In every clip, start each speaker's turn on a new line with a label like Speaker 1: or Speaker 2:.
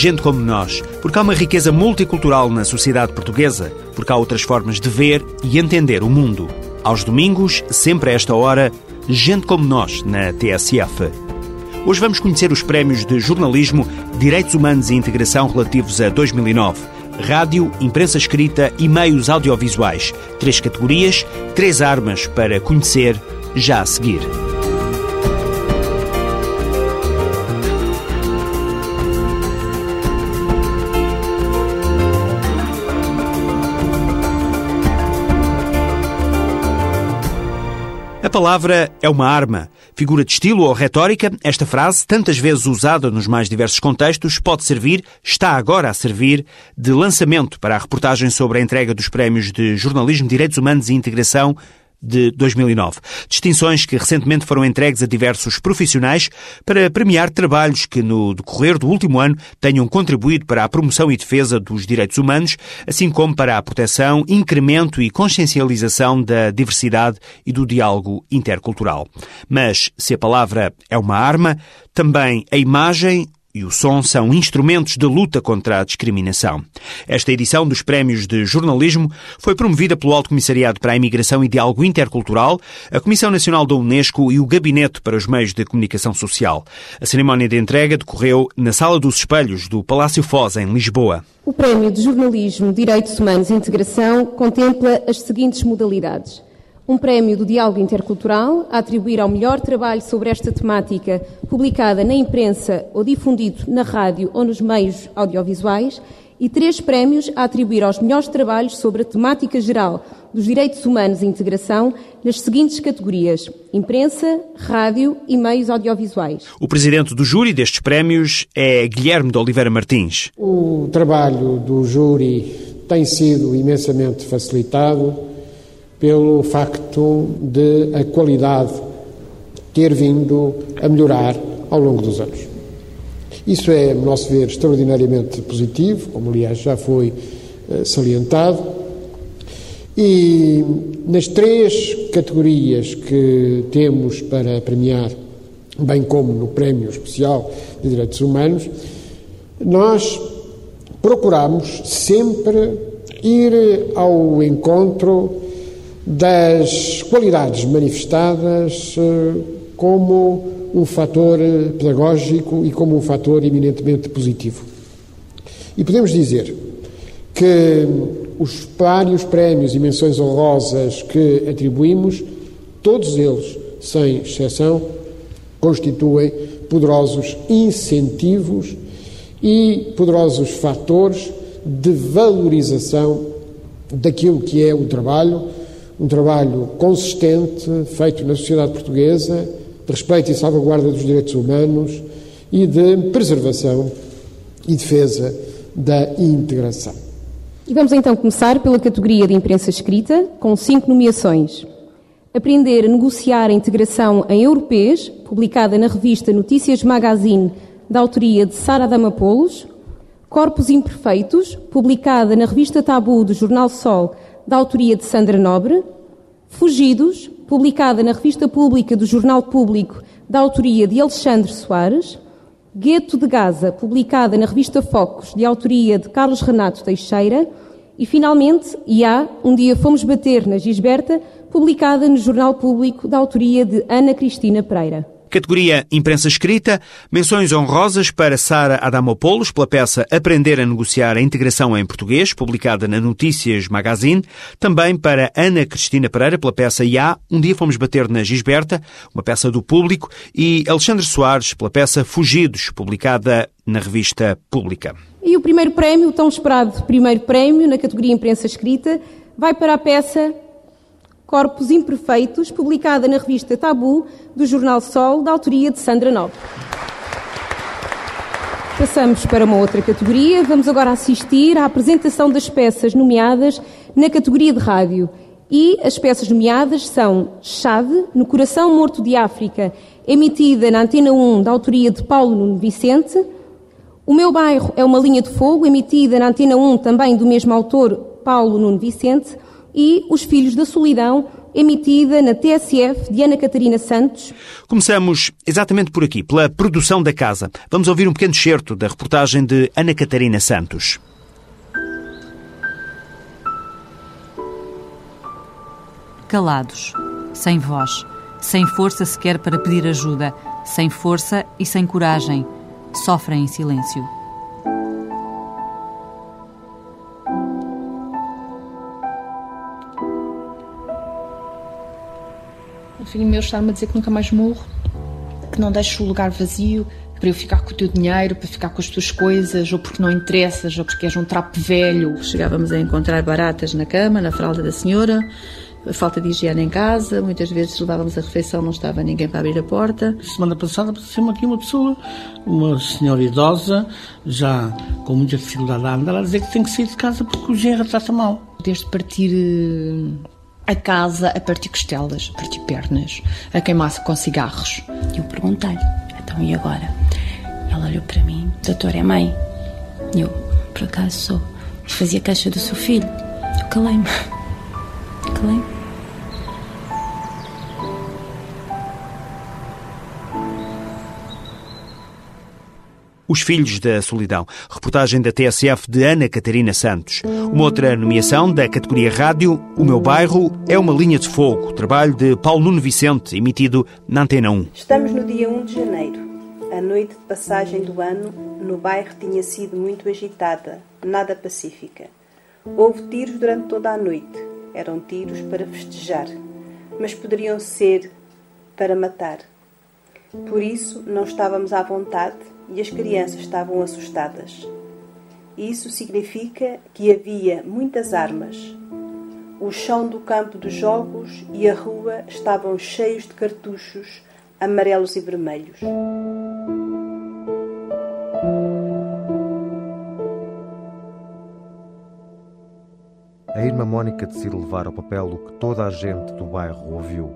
Speaker 1: Gente como Nós, porque há uma riqueza multicultural na sociedade portuguesa, porque há outras formas de ver e entender o mundo. Aos domingos, sempre a esta hora, Gente como Nós, na TSF. Hoje vamos conhecer os prémios de jornalismo, direitos humanos e integração relativos a 2009. Rádio, imprensa escrita e meios audiovisuais. Três categorias, três armas para conhecer já a seguir. Palavra é uma arma. Figura de estilo ou retórica, esta frase, tantas vezes usada nos mais diversos contextos, pode servir, está agora a servir, de lançamento para a reportagem sobre a entrega dos prémios de Jornalismo, Direitos Humanos e Integração de 2009. Distinções que recentemente foram entregues a diversos profissionais para premiar trabalhos que, no decorrer do último ano, tenham contribuído para a promoção e defesa dos direitos humanos, assim como para a proteção, incremento e consciencialização da diversidade e do diálogo intercultural. Mas, se a palavra é uma arma, também a imagem, e o som são instrumentos de luta contra a discriminação. Esta edição dos Prémios de Jornalismo foi promovida pelo Alto Comissariado para a Imigração e Diálogo Intercultural, a Comissão Nacional da Unesco e o Gabinete para os Meios de Comunicação Social. A cerimónia de entrega decorreu na Sala dos Espelhos do Palácio Foz, em Lisboa.
Speaker 2: O Prémio de Jornalismo, Direitos Humanos e Integração contempla as seguintes modalidades um prémio do Diálogo Intercultural a atribuir ao melhor trabalho sobre esta temática publicada na imprensa ou difundido na rádio ou nos meios audiovisuais e três prémios a atribuir aos melhores trabalhos sobre a temática geral dos direitos humanos e integração nas seguintes categorias: imprensa, rádio e meios audiovisuais.
Speaker 1: O presidente do júri destes prémios é Guilherme de Oliveira Martins.
Speaker 3: O trabalho do júri tem sido imensamente facilitado pelo facto de a qualidade ter vindo a melhorar ao longo dos anos. Isso é, a nosso ver, extraordinariamente positivo, como aliás já foi uh, salientado. E nas três categorias que temos para premiar, bem como no Prémio Especial de Direitos Humanos, nós procuramos sempre ir ao encontro das qualidades manifestadas eh, como um fator pedagógico e como um fator eminentemente positivo. E podemos dizer que os vários prémios e menções honrosas que atribuímos, todos eles, sem exceção, constituem poderosos incentivos e poderosos fatores de valorização daquilo que é o trabalho um trabalho consistente feito na sociedade portuguesa de respeito e salvaguarda dos direitos humanos e de preservação e defesa da integração.
Speaker 2: E vamos então começar pela categoria de imprensa escrita, com cinco nomeações. Aprender a negociar a integração em europeus, publicada na revista Notícias Magazine, da autoria de Sara Damapoulos. Corpos Imperfeitos, publicada na revista Tabu do Jornal Sol, da autoria de Sandra Nobre, Fugidos, publicada na Revista Pública do Jornal Público, da autoria de Alexandre Soares, Gueto de Gaza, publicada na Revista Focos, de autoria de Carlos Renato Teixeira, e finalmente, há, Um Dia Fomos Bater na Gisberta, publicada no Jornal Público, da autoria de Ana Cristina Pereira.
Speaker 1: Categoria Imprensa Escrita, menções honrosas para Sara Adamopoulos pela peça Aprender a Negociar a Integração em Português, publicada na Notícias Magazine, também para Ana Cristina Pereira pela peça IA, Um Dia Fomos Bater na Gisberta, uma peça do público, e Alexandre Soares pela peça Fugidos, publicada na revista Pública.
Speaker 2: E o primeiro prémio, o tão esperado primeiro prémio na categoria Imprensa Escrita, vai para a peça Corpos Imperfeitos, publicada na revista Tabu, do Jornal Sol, da autoria de Sandra Nobre. Passamos para uma outra categoria. Vamos agora assistir à apresentação das peças nomeadas na categoria de rádio. E as peças nomeadas são Chave, no Coração Morto de África, emitida na Antena 1, da autoria de Paulo Nuno Vicente. O Meu Bairro é uma linha de fogo, emitida na Antena 1, também do mesmo autor, Paulo Nuno Vicente e Os Filhos da Solidão, emitida na TSF de Ana Catarina Santos.
Speaker 1: Começamos exatamente por aqui, pela produção da casa. Vamos ouvir um pequeno excerto da reportagem de Ana Catarina Santos.
Speaker 4: Calados, sem voz, sem força sequer para pedir ajuda, sem força e sem coragem, sofrem em silêncio.
Speaker 5: Filho meu está-me a dizer que nunca mais morro, que não deixo o lugar vazio para eu ficar com o teu dinheiro, para ficar com as tuas coisas, ou porque não interessas, ou porque és um trapo velho.
Speaker 6: Chegávamos a encontrar baratas na cama, na fralda da senhora, a falta de higiene em casa, muitas vezes levávamos a refeição, não estava ninguém para abrir a porta.
Speaker 7: Semana passada apareceu-me aqui uma pessoa, uma senhora idosa, já com muita dificuldade a andar, a dizer que tem que sair de casa porque o genro trata mal.
Speaker 5: Desde partir eh, a casa, a partir costelas, a partir pernas, a queimar-se com cigarros.
Speaker 8: Eu perguntei-lhe, então e agora? Ela olhou para mim, doutor, é mãe? Eu, por acaso sou. Fazia caixa do seu filho. Eu calei-me. Calei-me.
Speaker 1: Os Filhos da Solidão. Reportagem da TSF de Ana Catarina Santos. Uma outra nomeação da categoria Rádio, O Meu Bairro é uma linha de fogo. Trabalho de Paulo Nuno Vicente, emitido na Antena 1.
Speaker 9: Estamos no dia 1 de janeiro. A noite de passagem do ano no bairro tinha sido muito agitada, nada pacífica. Houve tiros durante toda a noite. Eram tiros para festejar, mas poderiam ser para matar. Por isso, não estávamos à vontade e as crianças estavam assustadas. Isso significa que havia muitas armas. O chão do campo dos jogos e a rua estavam cheios de cartuchos amarelos e vermelhos.
Speaker 10: A irmã Mónica decidiu levar ao papel o que toda a gente do bairro ouviu.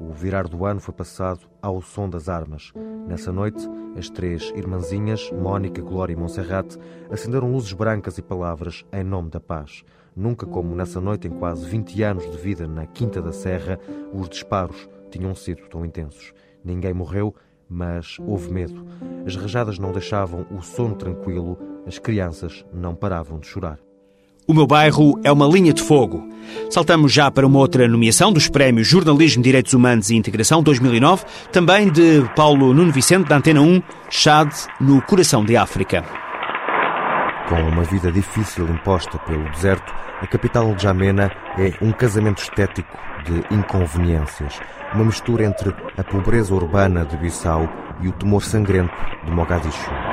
Speaker 10: O virar do ano foi passado ao som das armas. Nessa noite, as três irmãzinhas, Mónica, Glória e Monserrate, acenderam luzes brancas e palavras em nome da paz. Nunca como nessa noite, em quase 20 anos de vida na Quinta da Serra, os disparos tinham sido tão intensos. Ninguém morreu, mas houve medo. As rajadas não deixavam o sono tranquilo, as crianças não paravam de chorar.
Speaker 1: O meu bairro é uma linha de fogo. Saltamos já para uma outra nomeação dos Prémios Jornalismo, Direitos Humanos e Integração 2009, também de Paulo Nuno Vicente, da Antena 1, Chad, no coração de África.
Speaker 10: Com uma vida difícil imposta pelo deserto, a capital de Jamena é um casamento estético de inconveniências. Uma mistura entre a pobreza urbana de Bissau e o temor sangrento de Mogadishu.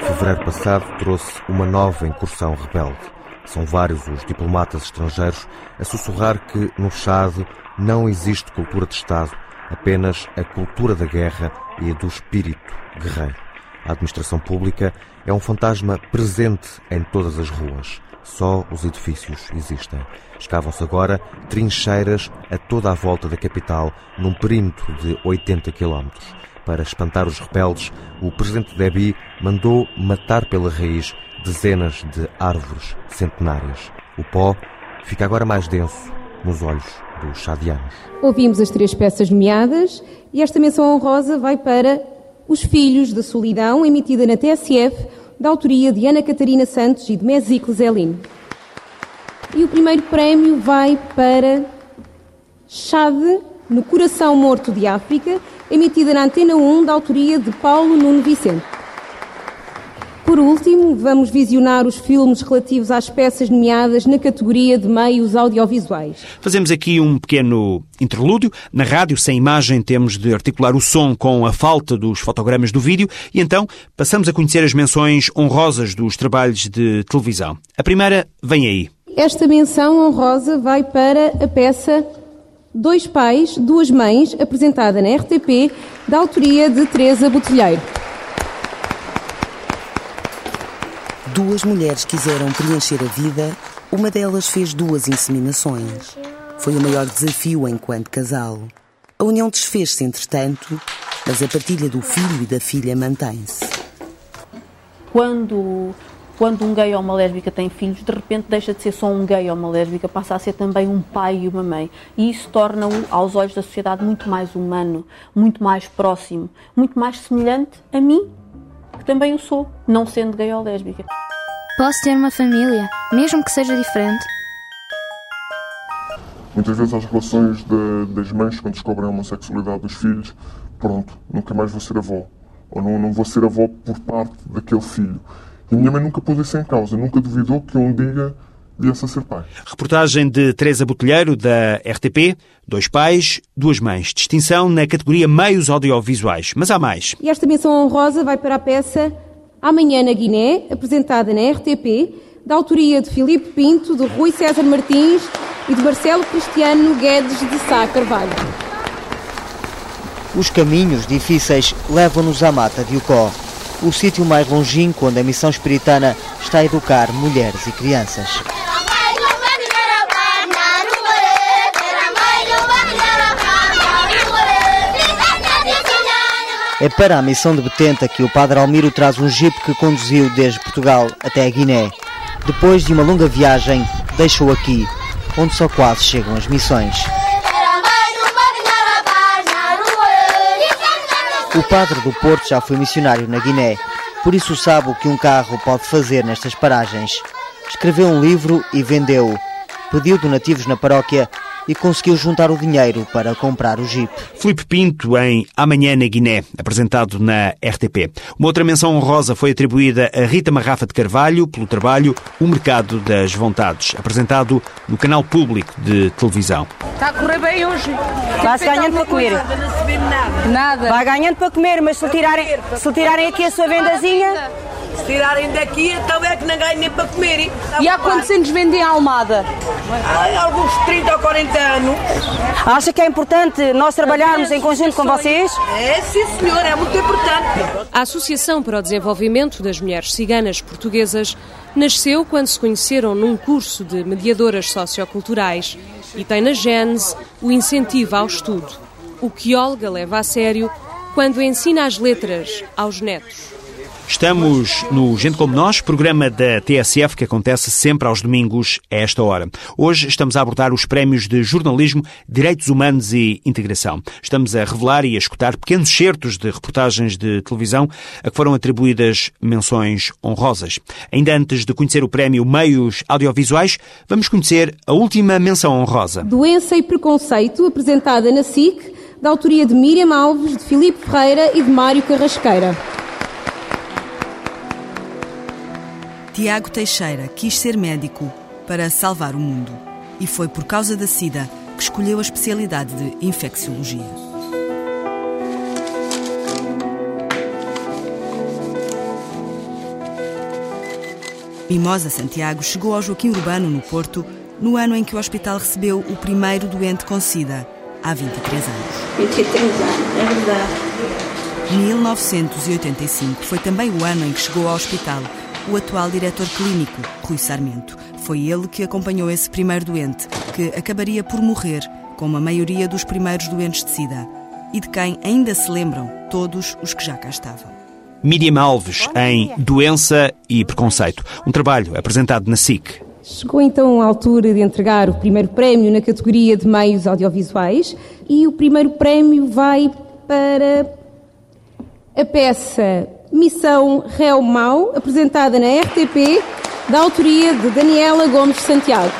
Speaker 10: Fevereiro passado trouxe uma nova incursão rebelde. São vários os diplomatas estrangeiros a sussurrar que no Chad não existe cultura de Estado, apenas a cultura da guerra e do espírito guerreiro. A administração pública é um fantasma presente em todas as ruas. Só os edifícios existem. Escavam-se agora trincheiras a toda a volta da capital, num perímetro de 80 quilómetros. Para espantar os rebeldes, o presidente Déby mandou matar pela raiz dezenas de árvores centenárias. O pó fica agora mais denso nos olhos dos chadianos.
Speaker 2: Ouvimos as três peças nomeadas e esta menção honrosa vai para Os Filhos da Solidão, emitida na TSF, da autoria de Ana Catarina Santos e de Mesicle Zelin. E o primeiro prémio vai para Chade, no Coração Morto de África, emitida na Antena 1, da autoria de Paulo Nuno Vicente. Por último, vamos visionar os filmes relativos às peças nomeadas na categoria de meios audiovisuais.
Speaker 1: Fazemos aqui um pequeno interlúdio. Na rádio, sem imagem, temos de articular o som com a falta dos fotogramas do vídeo e então passamos a conhecer as menções honrosas dos trabalhos de televisão. A primeira vem aí.
Speaker 2: Esta menção honrosa vai para a peça Dois Pais, Duas Mães, apresentada na RTP, da autoria de Teresa Botelheiro.
Speaker 11: Duas mulheres quiseram preencher a vida, uma delas fez duas inseminações. Foi o maior desafio enquanto casal. A união desfez-se, entretanto, mas a partilha do filho e da filha mantém-se.
Speaker 12: Quando
Speaker 6: quando um gay ou uma lésbica tem filhos, de repente deixa de ser só um gay ou uma lésbica, passa a ser também um pai e uma mãe. E isso torna-o, aos olhos da sociedade, muito mais humano, muito mais próximo, muito mais semelhante a mim, que também o sou, não sendo gay ou lésbica.
Speaker 12: Posso ter uma família, mesmo que seja diferente?
Speaker 13: Muitas vezes as relações de, das mães, quando descobrem a homossexualidade dos filhos, pronto, nunca mais vou ser avó. Ou não, não vou ser avó por parte daquele filho. E a minha mãe nunca pôs isso em causa, nunca duvidou que um dia viesse a ser pai.
Speaker 1: Reportagem de Teresa Botelheiro, da RTP. Dois pais, duas mães. Distinção na categoria meios audiovisuais. Mas há mais.
Speaker 2: E esta menção honrosa vai para a peça Amanhã na Guiné, apresentada na RTP, da autoria de Filipe Pinto, de Rui César Martins e de Marcelo Cristiano Guedes de Sá Carvalho.
Speaker 14: Os caminhos difíceis levam-nos à mata de Ucó, o sítio mais longínquo onde a missão espiritana está a educar mulheres e crianças. É para a missão de Betenta que o Padre Almiro traz um jipe que conduziu desde Portugal até a Guiné. Depois de uma longa viagem, deixa-o aqui, onde só quase chegam as missões. O padre do Porto já foi missionário na Guiné, por isso sabe o que um carro pode fazer nestas paragens. Escreveu um livro e vendeu-o. Pediu donativos na paróquia e conseguiu juntar o dinheiro para comprar o Jeep.
Speaker 1: Filipe Pinto em Amanhã na Guiné, apresentado na RTP. Uma outra menção honrosa foi atribuída a Rita Marrafa de Carvalho pelo trabalho O Mercado das Vontades, apresentado no canal público de televisão.
Speaker 15: Está a correr bem hoje.
Speaker 16: Vai-se ganhando para comer.
Speaker 15: Nada. Nada.
Speaker 16: Vai ganhando para comer, mas se tirarem, se tirarem aqui a sua vendazinha...
Speaker 15: Se tirarem daqui, então é que não ganham nem para comer. E há quantos anos vendem a Almada? Ai, alguns 30 ou 40 anos.
Speaker 16: Acha que é importante nós trabalharmos em conjunto com vocês?
Speaker 15: É, sim, senhor, é muito importante.
Speaker 17: A Associação para o Desenvolvimento das Mulheres Ciganas Portuguesas nasceu quando se conheceram num curso de mediadoras socioculturais e tem na gênese o incentivo ao estudo, o que Olga leva a sério quando ensina as letras aos netos.
Speaker 1: Estamos no Gente Como Nós, programa da TSF que acontece sempre aos domingos a esta hora. Hoje estamos a abordar os prémios de jornalismo, direitos humanos e integração. Estamos a revelar e a escutar pequenos certos de reportagens de televisão a que foram atribuídas menções honrosas. Ainda antes de conhecer o prémio Meios Audiovisuais, vamos conhecer a última menção honrosa.
Speaker 2: Doença e Preconceito, apresentada na SIC, da autoria de Miriam Alves, de Filipe Ferreira e de Mário Carrasqueira.
Speaker 18: Tiago Teixeira quis ser médico para salvar o mundo e foi por causa da SIDA que escolheu a especialidade de infecciologia. Mimosa Santiago chegou ao Joaquim Urbano, no Porto, no ano em que o hospital recebeu o primeiro doente com SIDA, há 23 anos.
Speaker 19: 23 anos, é verdade.
Speaker 18: 1985 foi também o ano em que chegou ao hospital o atual diretor clínico, Rui Sarmento. Foi ele que acompanhou esse primeiro doente, que acabaria por morrer, como a maioria dos primeiros doentes de SIDA, e de quem ainda se lembram todos os que já cá estavam.
Speaker 1: Miriam Alves, em Doença e Preconceito, um trabalho apresentado na SIC.
Speaker 2: Chegou então a altura de entregar o primeiro prémio na categoria de meios audiovisuais e o primeiro prémio vai para a peça Missão Réu Mau, apresentada na RTP, da autoria de Daniela Gomes Santiago.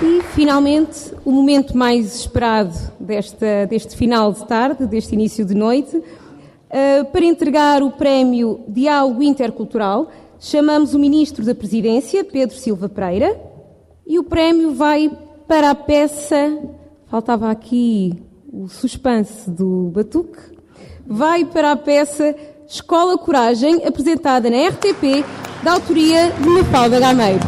Speaker 2: E, finalmente, o momento mais esperado desta, deste final de tarde, deste início de noite, uh, para entregar o prémio Diálogo Intercultural, chamamos o Ministro da Presidência, Pedro Silva Pereira, e o prémio vai para a peça. Faltava aqui o suspense do Batuque, vai para a peça Escola Coragem, apresentada na RTP, da autoria de Mafalda Gameiro.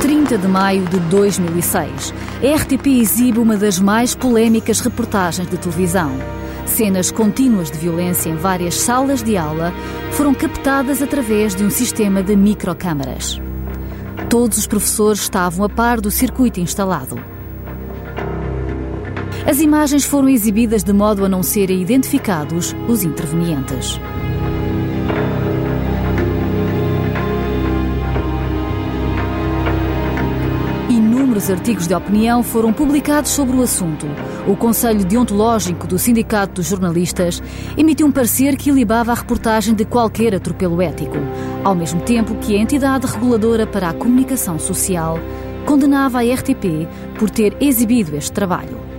Speaker 4: 30 de maio de 2006. A RTP exibe uma das mais polémicas reportagens de televisão. Cenas contínuas de violência em várias salas de aula foram captadas através de um sistema de microcâmaras. Todos os professores estavam a par do circuito instalado. As imagens foram exibidas de modo a não serem identificados os intervenientes. Inúmeros artigos de opinião foram publicados sobre o assunto. O Conselho Deontológico do Sindicato dos Jornalistas emitiu um parecer que ilibava a reportagem de qualquer atropelo ético, ao mesmo tempo que a entidade reguladora para a comunicação social condenava a RTP por ter exibido este trabalho.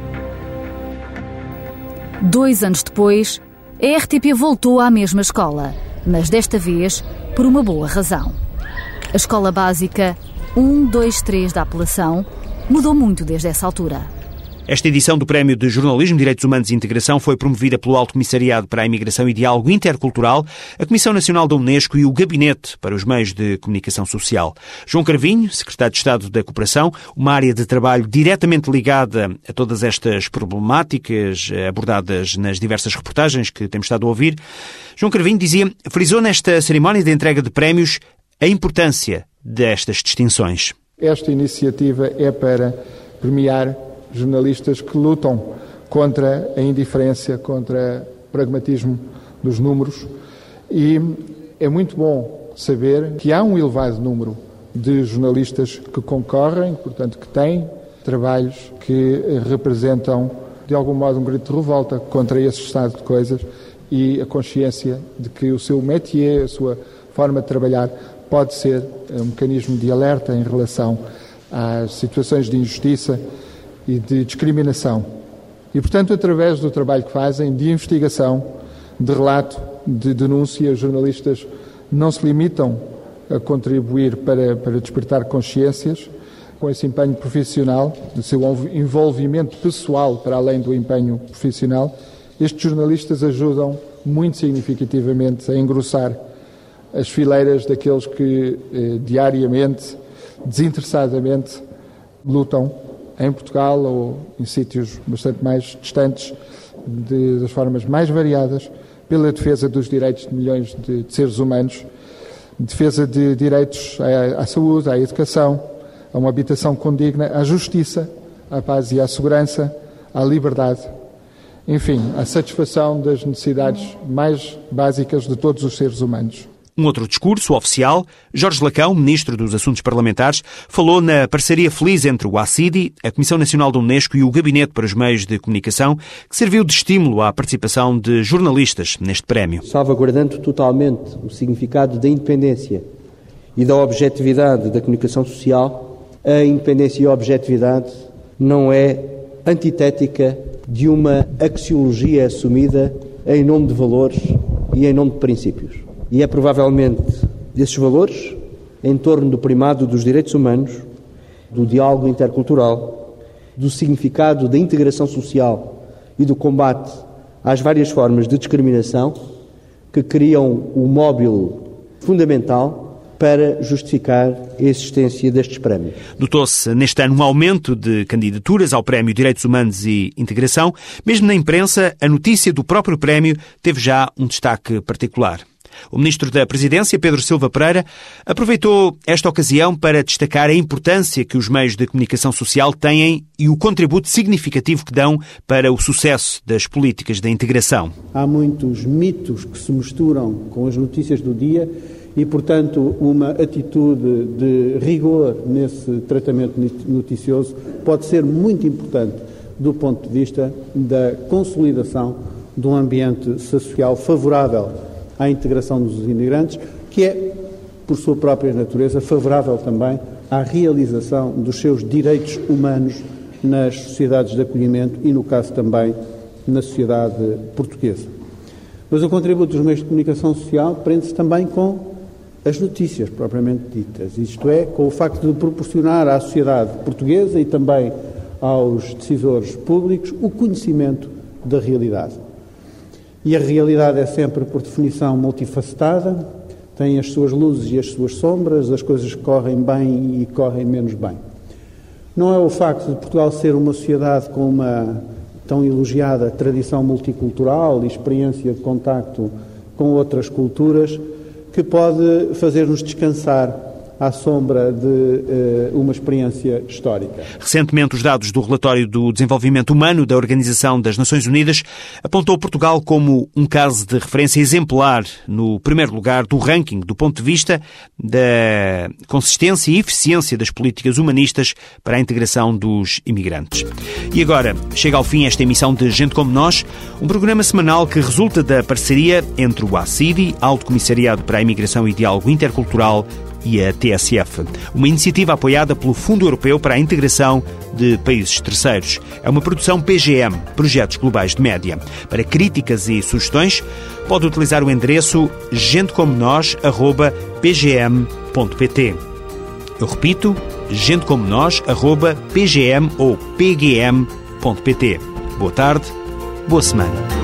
Speaker 4: Dois anos depois, a RTP voltou à mesma escola, mas desta vez por uma boa razão. A escola básica 1, 2, 3 da apelação mudou muito desde essa altura.
Speaker 1: Esta edição do Prémio de Jornalismo, Direitos Humanos e Integração foi promovida pelo Alto Comissariado para a Imigração e Diálogo Intercultural, a Comissão Nacional da Unesco e o Gabinete para os Meios de Comunicação Social. João Carvinho, Secretário de Estado da Cooperação, uma área de trabalho diretamente ligada a todas estas problemáticas abordadas nas diversas reportagens que temos estado a ouvir. João Carvinho dizia, frisou nesta cerimónia de entrega de prémios a importância destas distinções.
Speaker 20: Esta iniciativa é para premiar jornalistas que lutam contra a indiferença, contra o pragmatismo dos números. E é muito bom saber que há um elevado número de jornalistas que concorrem, portanto que têm trabalhos que representam de algum modo um grito de revolta contra esse estado de coisas e a consciência de que o seu métier, a sua forma de trabalhar pode ser um mecanismo de alerta em relação às situações de injustiça e de discriminação. E, portanto, através do trabalho que fazem, de investigação, de relato, de denúncia, os jornalistas não se limitam a contribuir para, para despertar consciências, com esse empenho profissional, do seu envolvimento pessoal para além do empenho profissional, estes jornalistas ajudam muito significativamente a engrossar as fileiras daqueles que eh, diariamente, desinteressadamente, lutam em Portugal ou em sítios bastante mais distantes, de, das formas mais variadas, pela defesa dos direitos de milhões de, de seres humanos, defesa de direitos à, à, saúde, à educação, a uma habitação condigna, à justiça, à paz e à segurança, à liberdade. Enfim, à satisfação das necessidades mais básicas de todos os seres humanos.
Speaker 1: Um outro discurso oficial, Jorge Lacão, ministro dos Assuntos Parlamentares, falou na parceria feliz entre o ACIDI, a Comissão Nacional da Unesco e o Gabinete para os Meios de Comunicação, que serviu de estímulo à participação de jornalistas neste prémio.
Speaker 21: Salvaguardando totalmente o significado da independência e da objetividade da comunicação social, a independência e a objetividade não é antitética de uma axiologia assumida em nome de valores e em nome de princípios. E é provavelmente desses valores, em torno do primado dos direitos humanos, do diálogo intercultural, do significado da integração social e do combate às várias formas de discriminação, que criam o móvel fundamental para justificar a existência destes prémios.
Speaker 1: Notou-se neste ano um aumento de candidaturas ao Prémio Direitos Humanos e Integração. Mesmo na imprensa, a notícia do próprio prémio teve já um destaque particular. O ministro da Presidência, Pedro Silva Pereira, aproveitou esta ocasião para destacar a importância que os meios de comunicação social têm e o contributo significativo que dão para o sucesso das políticas de integração.
Speaker 22: Há muitos mitos que se misturam com as notícias do dia e, portanto, uma atitude de rigor nesse tratamento noticioso pode ser muito importante do ponto de vista da consolidação de um ambiente social favorável à integração dos imigrantes, que é, por sua própria natureza, favorável também à realização dos seus direitos humanos nas sociedades de acolhimento e, no caso também, na sociedade portuguesa. Mas o contributo dos meios de comunicação social prende-se também com as notícias propriamente ditas, isto é, com o facto de proporcionar à sociedade portuguesa e também aos decisores públicos o conhecimento da realidade. E a realidade é sempre, por definição, multifacetada, tem as suas luzes e as suas sombras, as coisas correm bem e correm menos bem. Não é o facto de Portugal ser uma sociedade com uma tão elogiada tradição multicultural e experiência de contacto com outras culturas que pode fazer-nos descansar à sombra de uh, uma experiência histórica.
Speaker 1: Recentemente, os dados do relatório do desenvolvimento humano da Organização das Nações Unidas apontou Portugal como um caso de referência exemplar no primeiro lugar do ranking do ponto de vista da consistência e eficiência das políticas humanistas para a integração dos imigrantes. E agora chega ao fim esta emissão de Gente como Nós, um programa semanal que resulta da parceria entre o ACIDI, Alto Comissariado para a Imigração e Diálogo Intercultural, e a TSF, uma iniciativa apoiada pelo Fundo Europeu para a Integração de Países Terceiros. É uma produção PGM, Projetos Globais de Média. Para críticas e sugestões, pode utilizar o endereço gentecomonos.pgm.pt. Eu repito, gentecomonos.pgm ou pgm.pt. Boa tarde, boa semana.